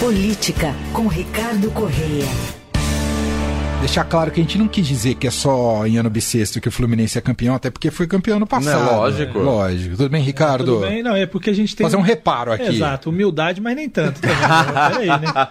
Política com Ricardo Correia. Deixar claro que a gente não quis dizer que é só em ano bissexto que o Fluminense é campeão, até porque foi campeão no passado. Não, lógico. Lógico. Tudo bem, Ricardo? Tudo bem, não, é porque a gente tem. Fazer um reparo aqui. Exato, humildade, mas nem tanto. Também, né? Peraí, né?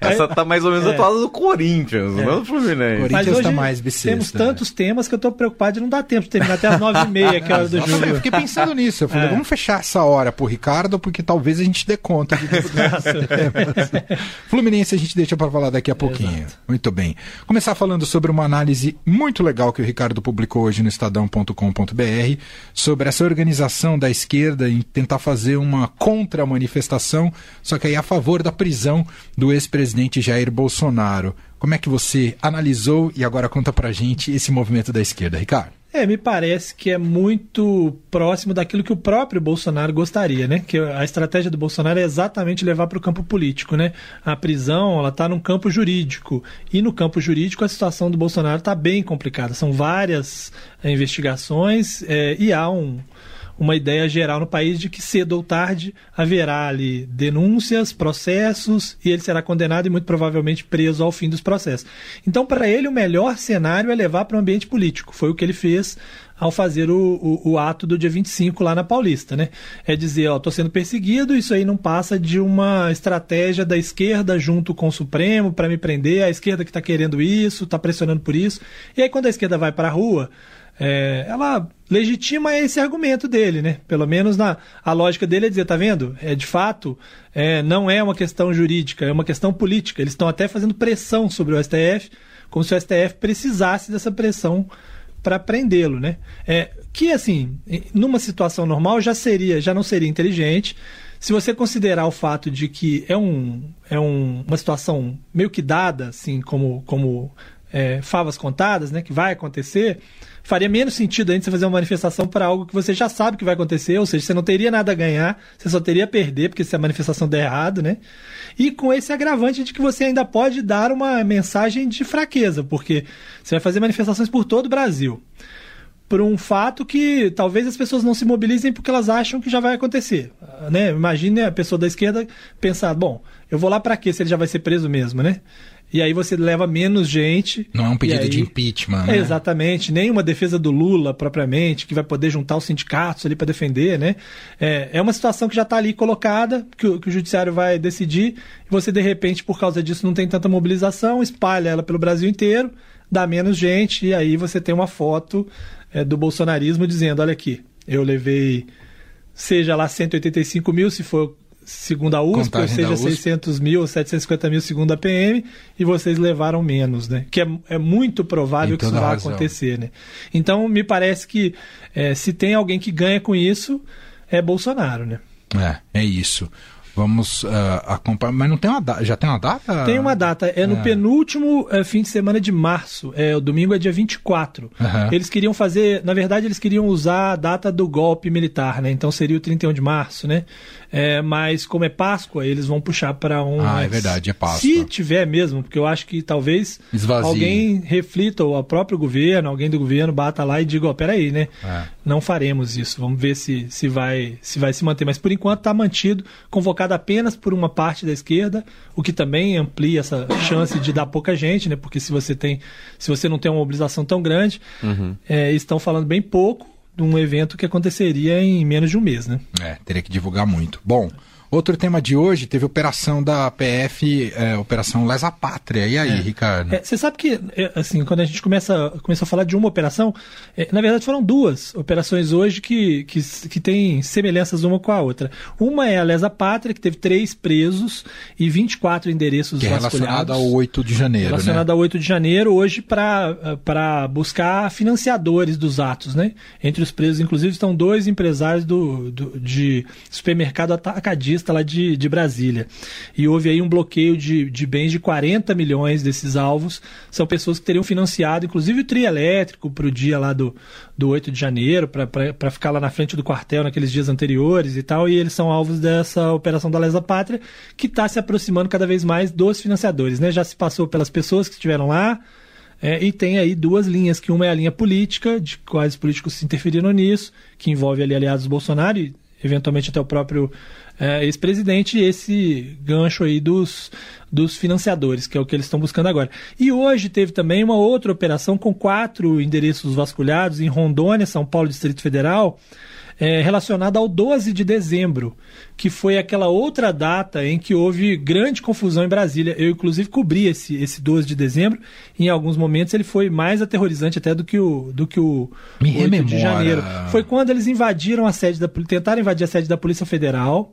Essa tá mais ou menos É. atuada do Corinthians, não do Fluminense. Corinthians Mas hoje tá mais bissexto, temos né? tantos temas que eu tô preocupado de não dar tempo de terminar até as nove e meia, que é a hora do Nossa, eu jogo. fiquei pensando nisso. Eu falei, É. vamos fechar essa hora pro Ricardo, porque talvez a gente dê conta de Fluminense a gente deixa para falar daqui a pouquinho. Muito bem. Começar falando sobre uma análise muito legal que o Ricardo publicou hoje no estadão.com.br sobre essa organização da esquerda em tentar fazer uma contra-manifestação, só que aí a favor da prisão do ex-presidente Jair Bolsonaro. Como é que você analisou e agora conta pra gente esse movimento da esquerda, Ricardo? É, me parece que é muito próximo daquilo que o próprio Bolsonaro gostaria, né? Que a estratégia do Bolsonaro é exatamente levar para o campo político, né? A prisão, ela está no campo jurídico. E no campo jurídico a situação do Bolsonaro está bem complicada. São várias eh, investigações eh, e há um, uma ideia geral no país de que cedo ou tarde haverá ali denúncias, processos e ele será condenado e muito provavelmente preso ao fim dos processos. Então, para ele, o melhor cenário é levar para o ambiente político. Foi o que ele fez ao fazer o, o, o ato do dia 25 lá na Paulista, né? É dizer, ó, estou sendo perseguido, isso aí não passa de uma estratégia da esquerda junto com o Supremo para me prender, a esquerda que está querendo isso, está pressionando por isso. E aí quando a esquerda vai para a rua, é, ela legitima esse argumento dele, né? Pelo menos na a lógica dele é dizer, tá vendo? É de fato, é, não é uma questão jurídica, é uma questão política. Eles estão até fazendo pressão sobre o STF, como se o STF precisasse dessa pressão para prendê-lo, né? É, que assim, numa situação normal já seria, já não seria inteligente. Se você considerar o fato de que é, um, é um, uma situação meio que dada, assim, como, como é, favas contadas, né, que vai acontecer, faria menos sentido ainda você fazer uma manifestação para algo que você já sabe que vai acontecer, ou seja, você não teria nada a ganhar, você só teria a perder, porque se a manifestação der errado, né? E com esse agravante de que você ainda pode dar uma mensagem de fraqueza, porque você vai fazer manifestações por todo o Brasil. Por um fato que talvez as pessoas não se mobilizem porque elas acham que já vai acontecer. Né? Imagine a pessoa da esquerda pensar: bom, eu vou lá para quê se ele já vai ser preso mesmo, né? E aí você leva menos gente. Não é um pedido aí... de impeachment, É, né? exatamente, nem uma defesa do Lula propriamente, que vai poder juntar os sindicatos ali para defender, né? É, é uma situação que já está ali colocada, que o, que o judiciário vai decidir, e você de repente, por causa disso, não tem tanta mobilização, espalha ela pelo Brasil inteiro, dá menos gente, e aí você tem uma foto é, do bolsonarismo dizendo: olha aqui, eu levei, seja lá 185 mil, se for segundo a USP, Contagem ou seja, USP. 600 mil ou 750 mil segundo a PM, e vocês levaram menos, né? Que é, é muito provável que isso razão. acontecer, né? Então, me parece que é, se tem alguém que ganha com isso, é Bolsonaro, né? É, é isso. Vamos ah, acompanhar. Mas não tem uma data. Já tem uma data? Tem uma data, é no É. penúltimo é, fim de semana de março, é, o domingo é dia 24. Aham. Eles queriam fazer, na verdade, eles queriam usar a data do golpe militar, né? Então seria o 31 de março, né? É, mas como é Páscoa, eles vão puxar para um. Ah, é verdade, é Páscoa. Se tiver mesmo, porque eu acho que talvez Esvazie. alguém reflita, ou o próprio governo, alguém do governo bata lá e diga, ó, peraí, né? É. Não faremos isso. Vamos ver se, se, vai, se vai se manter. Mas por enquanto está mantido, convocado apenas por uma parte da esquerda, o que também amplia essa chance de dar pouca gente, né? Porque se você tem, se você não tem uma mobilização tão grande, é, estão falando bem pouco um evento que aconteceria em menos de um mês, né? É, teria que divulgar muito. Bom, outro tema de hoje teve operação da PF, é, Operação Lesa Pátria. E aí, Ricardo? É, Você sabe que, é, assim, quando a gente começa, começa a falar de uma operação, é, na verdade foram duas operações hoje que, que, que têm semelhanças uma com a outra. Uma é a Lesa Pátria, que teve três presos e 24 endereços que é relacionado vasculhados. ao 8 de janeiro, Relacionado né? ao 8 de janeiro, hoje para buscar financiadores dos atos. Né? Entre os presos, inclusive, estão dois empresários do, do- de supermercado atacadista lá de, de Brasília. E houve aí um bloqueio de, de bens de 40 milhões desses alvos. São pessoas que teriam financiado, inclusive, o trio elétrico para o dia lá do, do 8 de janeiro, para ficar lá na frente do quartel naqueles dias anteriores e tal. E eles são alvos dessa operação da Lesa Pátria, que está se aproximando cada vez mais dos financiadores. Né? Já se passou pelas pessoas que estiveram lá. É, e tem aí duas linhas, que uma é a linha política, de quais os políticos se interferiram nisso, que envolve ali aliados do Bolsonaro, e, eventualmente até o próprio é, ex-presidente, esse gancho aí dos, dos financiadores, que é o que eles estão buscando agora. E hoje teve também uma outra operação com quatro endereços vasculhados em Rondônia, São Paulo, Distrito Federal, é, relacionada ao 12 de dezembro, que foi aquela outra data em que houve grande confusão em Brasília. Eu, inclusive, cobri esse, esse 12 de dezembro. Em alguns momentos ele foi mais aterrorizante até do que o, do que o Me 8 de rememora. janeiro. Foi quando eles invadiram a sede da tentaram invadir a sede da Polícia Federal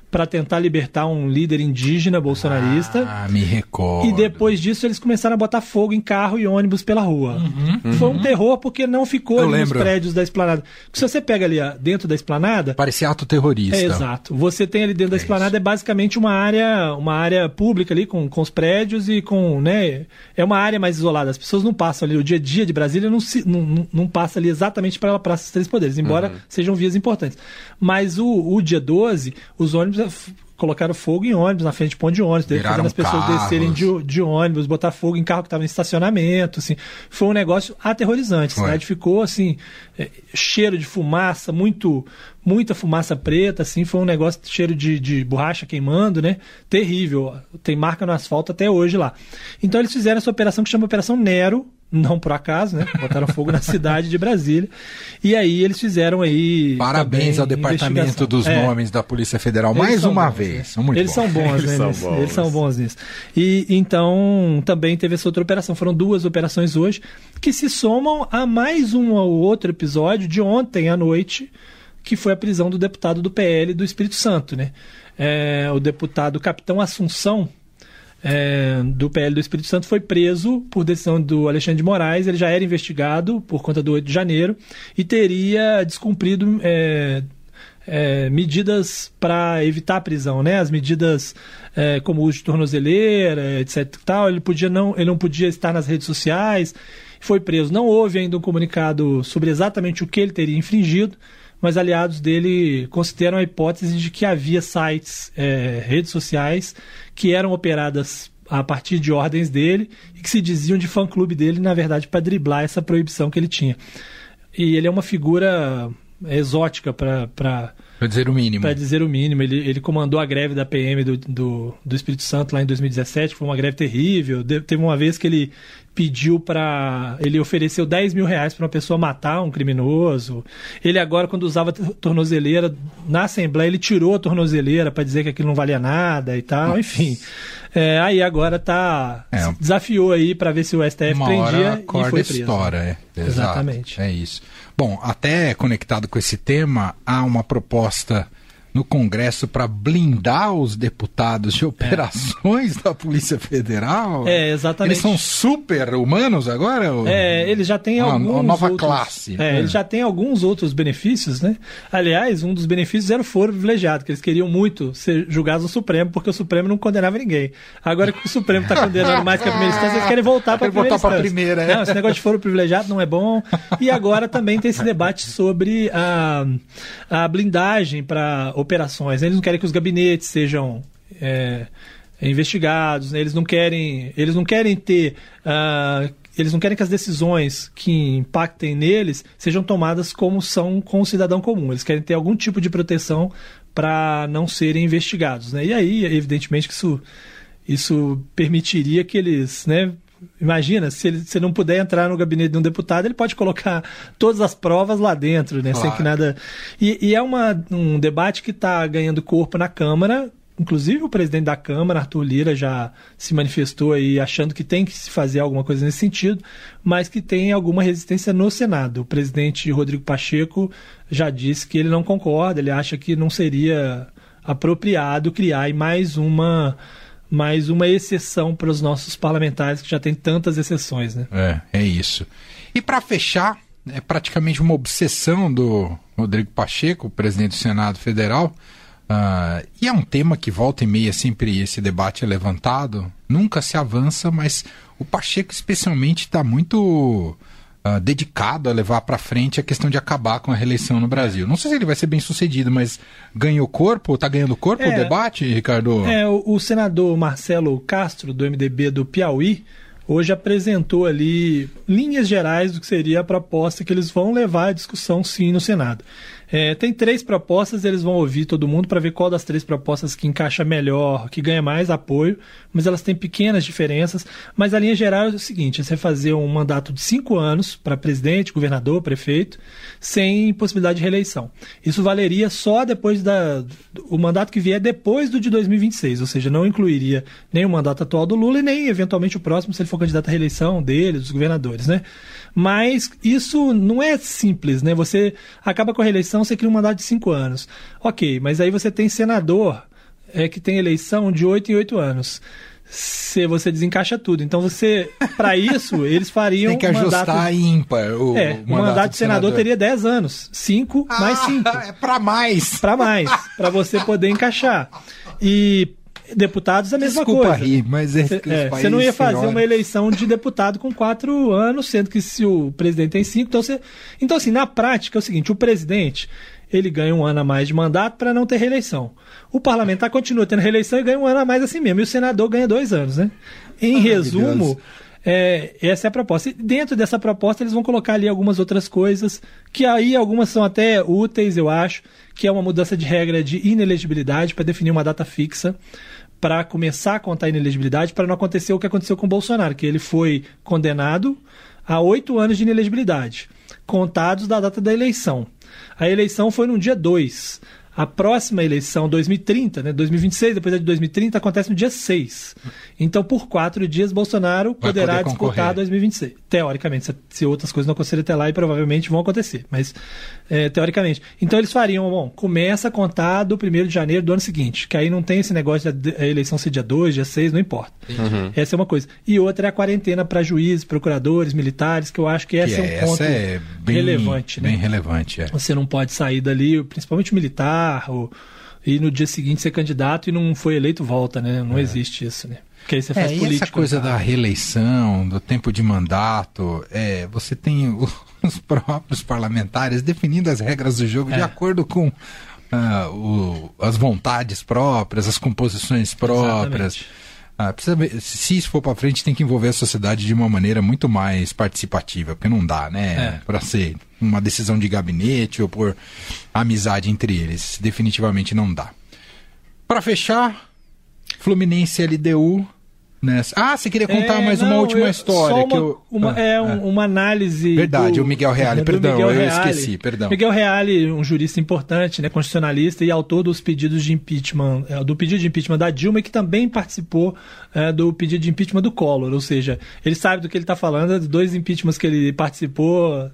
para tentar libertar um líder indígena bolsonarista. Ah, me recordo. E depois disso eles começaram a botar fogo em carro e ônibus pela rua. Foi um terror porque não ficou Uhum, nos prédios da esplanada. Porque se você pega ali dentro da esplanada, Parecia ato terrorista. é exato. Você tem ali dentro da esplanada é basicamente uma área, uma área pública ali com, com os prédios e com, né, é uma área mais isolada. As pessoas não passam ali o dia a dia de Brasília não se, não, não, passa ali exatamente para Praça dos Três Poderes, embora sejam vias importantes. Mas o, o dia 12, os ônibus colocaram fogo em ônibus, na frente de ponto de ônibus, Viraram fazendo as pessoas carros. descerem de, de ônibus, botar fogo em carro que estava em estacionamento, assim. Foi um negócio aterrorizante. A Foi. cidade ficou assim, é, cheiro de fumaça, muito muita fumaça preta, assim, foi um negócio cheiro de, de borracha queimando, né? Terrível. Tem marca no asfalto até hoje lá. Então eles fizeram essa operação que chama Operação Nero, não por acaso, né? Botaram fogo na cidade de Brasília. E aí eles fizeram aí. Parabéns ao Departamento dos É. Nomes da Polícia Federal. Eles Mais uma bons, vez. né? São muito eles bons. são bons, Eles né? são nisso. bons. Eles são bons nisso. E então também teve essa outra operação. Foram duas operações hoje que se somam a mais um ou outro episódio de ontem à noite, que foi a prisão do deputado do PL do Espírito Santo, né? É, o deputado Capitão Assunção. É, do PL do Espírito Santo foi preso por decisão do Alexandre de Moraes. Ele já era investigado por conta do 8 de janeiro e teria descumprido é, é, medidas para evitar a prisão, né? As medidas é, como uso de tornozeleira, etc. Tal. Ele podia não, ele não podia estar nas redes sociais. Foi preso. Não houve ainda um comunicado sobre exatamente o que ele teria infringido, mas aliados dele consideram a hipótese de que havia sites, é, redes sociais que eram operadas a partir de ordens dele e que se diziam de fã-clube dele, na verdade, para driblar essa proibição que ele tinha. E ele é uma figura exótica para Pra dizer o mínimo. para dizer o mínimo. Ele, ele comandou a greve da PM do, do, do Espírito Santo lá em 2017, foi uma greve terrível. De- teve uma vez que ele pediu para. Ele ofereceu 10 mil reais para uma pessoa matar um criminoso. Ele agora, quando usava tornozeleira, na Assembleia, ele tirou a tornozeleira para dizer que aquilo não valia nada e tal. Enfim. É, aí agora tá. É. Desafiou aí para ver se o STF Uma prendia hora a e foi preso. estoura, é. Exato. Exatamente. É isso. Bom, até conectado com esse tema, há uma proposta no Congresso para blindar os deputados de operações da Polícia Federal. É, exatamente. Eles são super humanos agora? ou- É, ele já Uma- alguns uma nova outros, classe. É, É. ele já tem alguns outros benefícios, né? Aliás, um dos benefícios era o foro privilegiado, que eles queriam muito ser julgados no Supremo, porque o Supremo não condenava ninguém. Agora que o Supremo está condenando mais que a primeira instância, eles querem voltar para a voltar primeira pra instância. primeira, é. Não, esse negócio de foro privilegiado não é bom. E agora também tem esse debate sobre a, a blindagem para operações. Eles não querem que os gabinetes sejam é, investigados, né? eles não querem, eles não querem ter, ah, eles não querem que as decisões que impactem neles sejam tomadas como são com o cidadão comum. Eles querem ter algum tipo de proteção para não serem investigados, né? E aí, evidentemente, que isso isso permitiria que eles, né? Imagina, se ele se não puder entrar no gabinete de um deputado, ele pode colocar todas as provas lá dentro, né? Sem Claro. que nada. E, e é uma, um debate que está ganhando corpo na Câmara. Inclusive o presidente da Câmara, Arthur Lira, já se manifestou aí achando que tem que se fazer alguma coisa nesse sentido, mas que tem alguma resistência no Senado. O presidente Rodrigo Pacheco já disse que ele não concorda, ele acha que não seria apropriado criar mais uma mais uma exceção para os nossos parlamentares que já tem tantas exceções, né? É, é isso. E para fechar, é praticamente uma obsessão do Rodrigo Pacheco, presidente do Senado Federal. ah, e é um tema que volta e meia sempre esse debate é levantado. Nunca se avança, mas o Pacheco especialmente está muito ah, dedicado a levar para frente a questão de acabar com a reeleição no Brasil. Não sei se ele vai ser bem sucedido, mas ganhou corpo? Está ganhando corpo o É. debate, Ricardo? É, o, o senador Marcelo Castro, do MDB do Piauí, hoje apresentou ali linhas gerais do que seria a proposta que eles vão levar à discussão sim no Senado. É, tem três propostas, eles vão ouvir todo mundo para ver qual das três propostas que encaixa melhor, que ganha mais apoio, mas elas têm pequenas diferenças. Mas a linha geral é o seguinte: você fazer um mandato de cinco anos para presidente, governador, prefeito, sem possibilidade de reeleição. Isso valeria só depois da. O mandato que vier depois do de 2026, ou seja, não incluiria nem o mandato atual do Lula e nem eventualmente o próximo, se ele for candidato à reeleição dele, dos governadores, né? Mas isso não é simples, né? Você acaba com a reeleição, você cria um mandato de cinco anos. Ok, mas aí você tem senador é, que tem eleição de oito em oito anos se você desencaixa tudo. Então você, para isso, eles fariam tem que ajustar mandato, ímpar. O é, mandato, o mandato de senador, senador teria 10 anos, 5 ah, mais 5. É para mais. Para mais, para você poder encaixar. E deputados a mesma Desculpa coisa. Rir, mas é, é, você não ia fazer senhora. uma eleição de deputado com quatro anos, sendo que se o presidente tem cinco, então você. Então, assim, na prática é o seguinte: o presidente ele ganha um ano a mais de mandato para não ter reeleição. O parlamentar continua tendo reeleição e ganha um ano a mais assim mesmo. E o senador ganha dois anos, né? Em resumo, é, essa é a proposta. E dentro dessa proposta, eles vão colocar ali algumas outras coisas, que aí algumas são até úteis, eu acho, que é uma mudança de regra de inelegibilidade para definir uma data fixa para começar a contar a inelegibilidade, para não acontecer o que aconteceu com o Bolsonaro, que ele foi condenado a oito anos de inelegibilidade, contados da data da eleição. A eleição foi no dia 2. A próxima eleição, 2030, né, 2026, depois de 2030, acontece no dia 6. Então, por quatro dias, Bolsonaro Vai poderá disputar 2026. Teoricamente, se, se, outras coisas não acontecerem até lá, e provavelmente vão acontecer, mas é, teoricamente. Então, eles fariam, bom, começa a contar do 1 de janeiro do ano seguinte, que aí não tem esse negócio da eleição ser dia 2, dia 6, não importa. Uhum. Essa é uma coisa. E outra é a quarentena para juízes, procuradores, militares, que eu acho que esse que é, é um ponto é bem, relevante. Bem né? relevante, é. Você não pode sair dali, principalmente militar, ou, e no dia seguinte ser candidato e não foi eleito, volta, né? Não é. existe isso, né? Porque aí você faz é, política. Essa coisa da reeleição, do tempo de mandato, é, você tem os próprios parlamentares definindo as regras do jogo é. de acordo com uh, o, as vontades próprias, as composições próprias. Ah, precisa, se isso for para frente, tem que envolver a sociedade de uma maneira muito mais participativa, porque não dá, né? É. Para ser uma decisão de gabinete ou por amizade entre eles. Definitivamente não dá. Para fechar, Fluminense LDU. Nessa. Ah, você queria contar é, mais não, uma última eu, história? Uma, que eu, uma, ah, é, ah. uma análise. Verdade, do, o Miguel Reale, perdão, Miguel eu Reale. esqueci, perdão. Miguel Reale, um jurista importante, né, constitucionalista e autor dos pedidos de impeachment, é, do pedido de impeachment da Dilma e que também participou é, do pedido de impeachment do Collor, ou seja, ele sabe do que ele está falando, dos dois impeachments que ele participou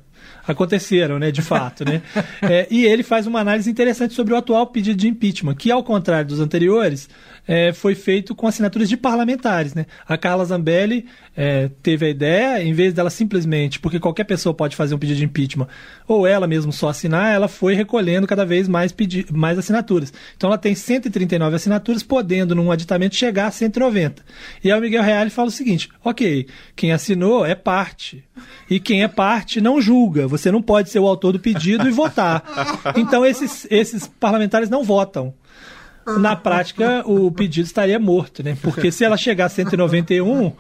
aconteceram, né, de fato, né? É, e ele faz uma análise interessante sobre o atual pedido de impeachment, que ao contrário dos anteriores, é, foi feito com assinaturas de parlamentares. Né? A Carla Zambelli é, teve a ideia, em vez dela simplesmente, porque qualquer pessoa pode fazer um pedido de impeachment, ou ela mesmo só assinar, ela foi recolhendo cada vez mais, mais assinaturas. Então ela tem 139 assinaturas, podendo, num aditamento, chegar a 190. E aí o Miguel Reale fala o seguinte: ok, quem assinou é parte. E quem é parte não julga. Você não pode ser o autor do pedido e votar. Então esses, esses parlamentares não votam na prática o pedido estaria morto, né? Porque se ela chegar a 191,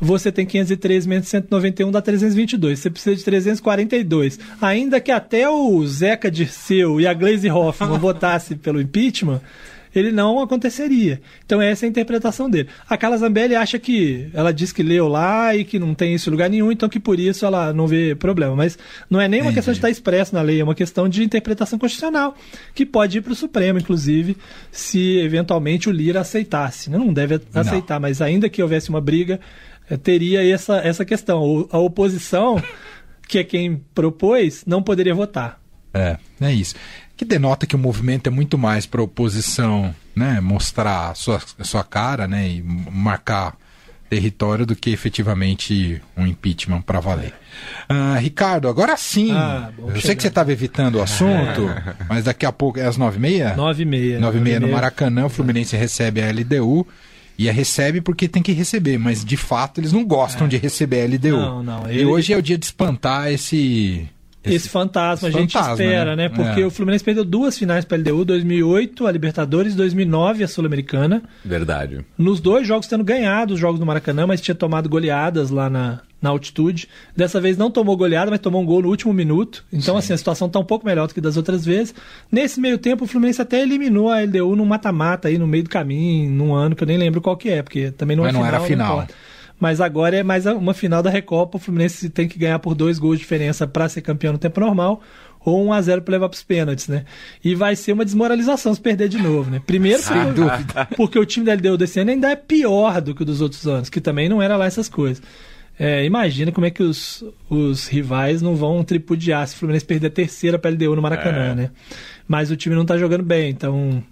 você tem 503 menos 191 dá 322. Você precisa de 342. Ainda que até o Zeca Dirceu e a Glaze Hoffman votassem pelo impeachment, ele não aconteceria. Então essa é a interpretação dele. A Carla Zambelli acha que ela diz que leu lá e que não tem isso em lugar nenhum, então que por isso ela não vê problema. Mas não é nem uma questão de estar expresso na lei, é uma questão de interpretação constitucional, que pode ir para o Supremo, inclusive, se eventualmente o Lira aceitasse. Não deve aceitar, não. mas ainda que houvesse uma briga, eh, teria essa, essa questão. A oposição, que é quem propôs, não poderia votar. É, é isso que denota que o movimento é muito mais para a oposição né, mostrar a sua, a sua cara né, e marcar território do que efetivamente um impeachment para valer. Uh, Ricardo, agora sim. Ah, eu chegar. sei que você estava evitando o assunto, mas daqui a pouco é às nove e meia? Nove e meia. Nove e meia no Maracanã, o Fluminense recebe a LDU. E a recebe porque tem que receber, mas de fato eles não gostam é. de receber a LDU. Não, não. Ele... E hoje é o dia de espantar esse esse, fantasma, esse a gente fantasma, espera, né? né? Porque É. o Fluminense perdeu duas finais para a LDU, 2008 a Libertadores, 2009 a Sul-Americana. Verdade. Nos dois jogos tendo ganhado os jogos do Maracanã, mas tinha tomado goleadas lá na, na altitude. Dessa vez não tomou goleada, mas tomou um gol no último minuto. Então, assim, a situação tá um pouco melhor do que das outras vezes. Nesse meio tempo, o Fluminense até eliminou a LDU num mata-mata aí no meio do caminho, num ano que eu nem lembro qual que é, porque também não Mas é não final. era final. importa. Mas agora é mais uma final da Recopa. O Fluminense tem que ganhar por dois gols de diferença para ser campeão no tempo normal. Ou 1 a 0 para levar para os pênaltis, né? E vai ser uma desmoralização se perder de novo, né? Primeiro porque, porque o time da LDU desse ano ainda é pior do que o dos outros anos, que também não era lá essas coisas. É, imagina como é que os, os rivais não vão tripudiar se o Fluminense perder a terceira para LDU no Maracanã, É. né? Mas o time não tá jogando bem, então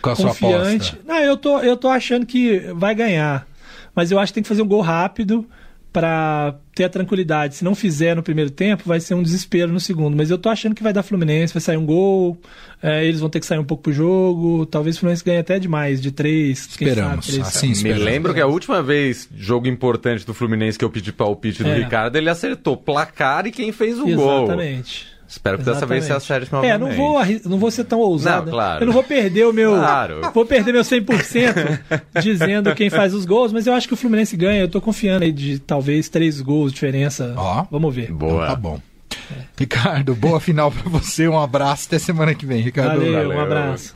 Com a sua confiante. aposta. Não, eu tô, eu tô achando que vai ganhar. Mas eu acho que tem que fazer um gol rápido para ter a tranquilidade. Se não fizer no primeiro tempo, vai ser um desespero no segundo. Mas eu tô achando que vai dar Fluminense, vai sair um gol, é, eles vão ter que sair um pouco pro jogo. Talvez o Fluminense ganhe até demais, de três. quem Esperamos. sabe, três. Assim Me esperamos. lembro que a última vez, jogo importante do Fluminense que eu pedi palpite do É. Ricardo, ele acertou placar e quem fez o gol. Exatamente. Espero que dessa vez você Exatamente. acerte novamente. É, não vou, não vou ser tão ousado. Não, claro. Eu não vou perder o meu. Claro. Vou perder meu 100% dizendo quem faz os gols, mas eu acho que o Fluminense ganha. Eu tô confiando aí de talvez três gols de diferença. Ó. Vamos ver. Boa. Então tá bom. Ricardo, boa final pra você. Um abraço. Até semana que vem, Ricardo. Valeu, um Valeu. abraço.